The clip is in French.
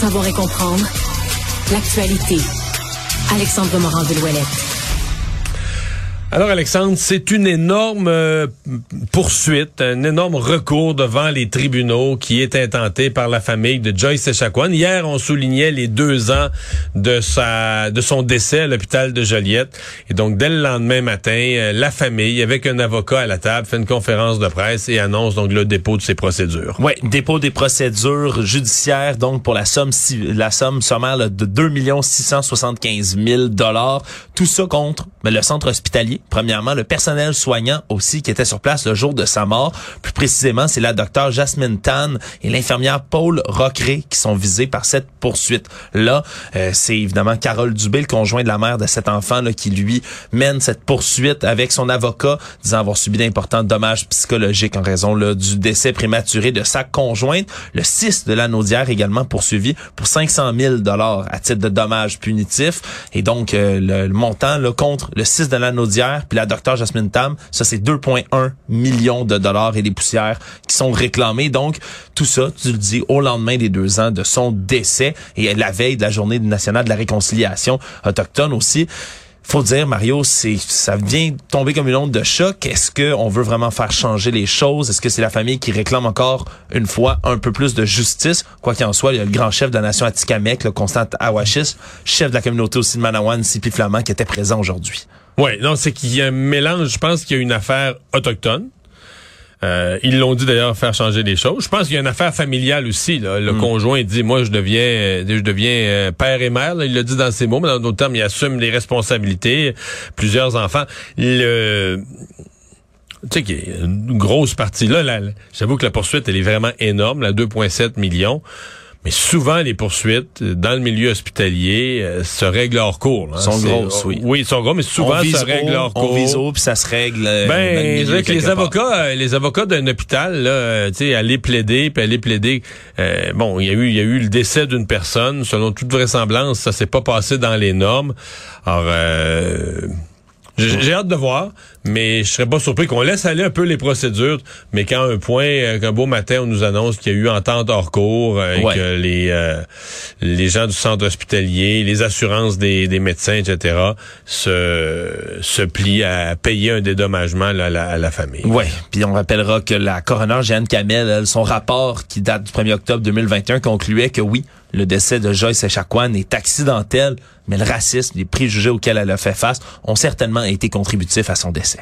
Savoir et comprendre l'actualité. Alexandre Morand-Villouellette. Alors Alexandre, c'est une énorme euh, poursuite, un énorme recours devant les tribunaux qui est intenté par la famille de Joyce Echaquan. Hier, on soulignait les deux ans de sa de son décès à l'hôpital de Joliette. Et donc, dès le lendemain matin, euh, la famille, avec un avocat à la table, fait une conférence de presse et annonce donc le dépôt de ses procédures. Oui, dépôt des procédures judiciaires, donc pour la somme la somme sommaire de 2 675 000 dollars. Tout ça contre le centre hospitalier, premièrement, le personnel soignant aussi qui était sur place le jour de sa mort. Plus précisément, c'est la docteure Jasmine Tan et l'infirmière Paul Rocré qui sont visés par cette poursuite-là. Euh, c'est évidemment Carole Dubé, le conjoint de la mère de cet enfant, là, qui lui mène cette poursuite avec son avocat, disant avoir subi d'importants dommages psychologiques en raison là, du décès prématuré de sa conjointe. Le 6 de la Naudière également poursuivi pour 500 000 dollars à titre de dommages punitifs. Et donc, euh, le, montant là, contre le 6 de la Puis la docteure Jasmine Tam, ça c'est 2,1 millions de dollars et des poussières qui sont réclamés. Donc, tout ça, tu le dis, au lendemain des deux ans de son décès et la veille de la journée nationale de la réconciliation autochtone aussi faut dire, Mario, c'est ça vient tomber comme une onde de choc. Est-ce que on veut vraiment faire changer les choses? Est-ce que c'est la famille qui réclame encore une fois un peu plus de justice? Quoi qu'il en soit, il y a le grand chef de la nation Atikamek, le Constant Awashis, chef de la communauté aussi de Manawan, Sipi Flamand, qui était présent aujourd'hui. Oui, non, c'est qu'il y a un mélange. Je pense qu'il y a une affaire autochtone. Euh, ils l'ont dit d'ailleurs faire changer les choses. Je pense qu'il y a une affaire familiale aussi. Là. Le conjoint dit moi je deviens euh, je deviens euh, père et mère. là. Il le dit dans ses mots, mais dans d'autres termes, il assume les responsabilités. Plusieurs enfants. Le tu sais qu'il y a une grosse partie là. là, J'avoue que la poursuite elle est vraiment énorme, la 2,7 millions. Mais souvent, les poursuites euh, dans le milieu hospitalier euh, se règlent hors cours. là. Sont grosses, oui. Oui, ils sont gros, mais souvent, on vise ça règle haut, hors on cours. vise haut, puis ça se règle. euh, le Ben, que les avocats, euh, les avocats d'un hôpital, là, tu sais, aller plaider, puis aller plaider. euh, bon, il y a eu, il y a eu le décès d'une personne. Selon toute vraisemblance, ça s'est pas passé dans les normes. Alors, euh, j'ai hâte de voir, mais je serais pas surpris qu'on laisse aller un peu les procédures, mais quand un point, euh, qu'un beau matin, on nous annonce qu'il y a eu entente hors cours, euh, et Ouais. que les euh, les gens du centre hospitalier, les assurances des, des médecins, etc., se, se plient à payer un dédommagement là, à, la, à la famille. Ouais, puis on rappellera que la coroner Jeanne Kamel, elle, son rapport qui date du 1er octobre 2021 concluait que oui, le décès de Joyce Echaquan est accidentel, mais le racisme, les préjugés auxquels elle a fait face ont certainement été contributifs à son décès.